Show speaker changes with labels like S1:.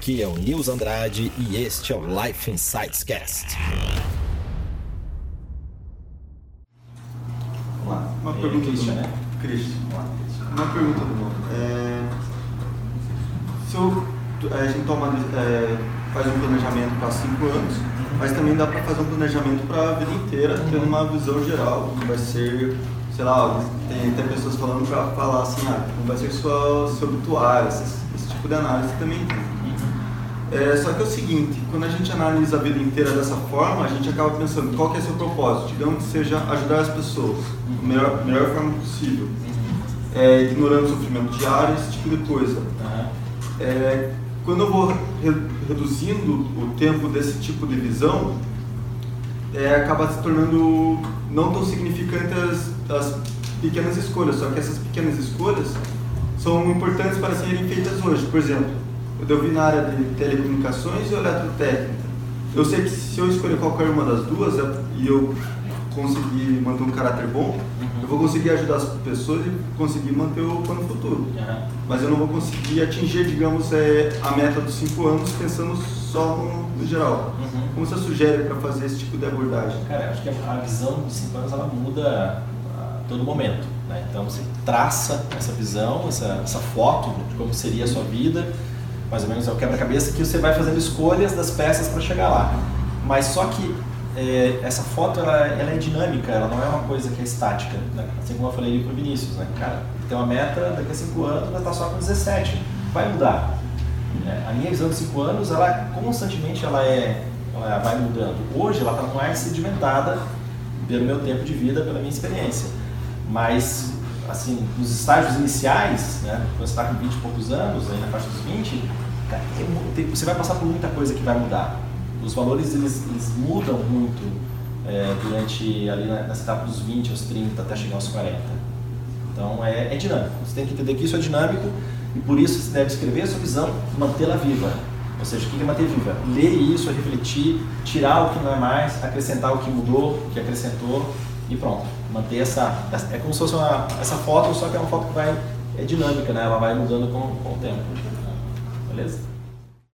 S1: Aqui é o Nils Andrade e este é o Life Insights Cast.
S2: Vamos lá. Uma
S3: É,
S2: pergunta
S3: Christian,
S2: do
S3: né?
S2: Christian. Uma pergunta do mundo. É, se eu, a gente toma, é, faz um planejamento para cinco anos, mas também dá para fazer um planejamento para a vida inteira, tendo uma visão geral, que vai ser, sei lá, tem até pessoas falando para falar assim, ah, não vai ser só seu obituário, esse, esse tipo de análise também tem. É, só que é o seguinte, quando a gente analisa a vida inteira dessa forma, a gente acaba pensando qual que é seu propósito. Digamos que seja ajudar as pessoas da melhor, melhor forma possível, é, ignorando o sofrimento diário, esse tipo de coisa. É, quando eu vou re- reduzindo o tempo desse tipo de visão, é, acaba se tornando não tão significante as, as pequenas escolhas, só que essas pequenas escolhas são importantes para serem feitas hoje. Por exemplo, eu devo ir na área de telecomunicações e eletrotécnica. Eu sei que se eu escolher qualquer uma das duas é- e eu conseguir manter um caráter bom, eu vou conseguir ajudar as pessoas e conseguir manter o plano futuro
S3: Aham.
S2: mas eu não vou conseguir atingir, digamos, é, a meta dos cinco anos pensando só no, no geral.
S3: Uhum.
S2: Como você sugere para fazer esse tipo de abordagem?
S3: Cara, eu acho que a visão de 5 anos ela muda a todo momento. Né? Então você traça essa visão, essa, essa foto de como seria a sua vida, mais ou menos é o quebra-cabeça que você vai fazendo escolhas das peças para chegar lá. Mas só que é, essa foto ela, ela é dinâmica, ela não é uma coisa que é estática. Né? Assim como eu falei para o Vinícius, né? cara, tem uma meta daqui a 5 anos, vai estar só com 17, vai mudar. É, a minha visão de 5 anos, ela constantemente ela é, ela vai mudando. Hoje ela está mais sedimentada pelo meu tempo de vida, pela minha experiência. Mas, assim, nos estágios iniciais, né, quando você está com 20 e poucos anos, aí na faixa dos 20, cara, tem mu- tem- você vai passar por muita coisa que vai mudar. Os valores, eles, eles mudam muito é, durante, ali nessa etapa dos 20 aos 30, até chegar aos 40. Então, é, é dinâmico. Você tem que entender que isso é dinâmico e por isso você deve escrever a sua visão, mantê-la viva. Ou seja, o que é manter viva? Ler isso, refletir, tirar o que não é mais, acrescentar o que mudou, o que acrescentou e pronto. Manter essa. É como se fosse uma, essa foto, só que é uma foto que vai. É dinâmica, né? Ela vai mudando com, com o tempo. Beleza?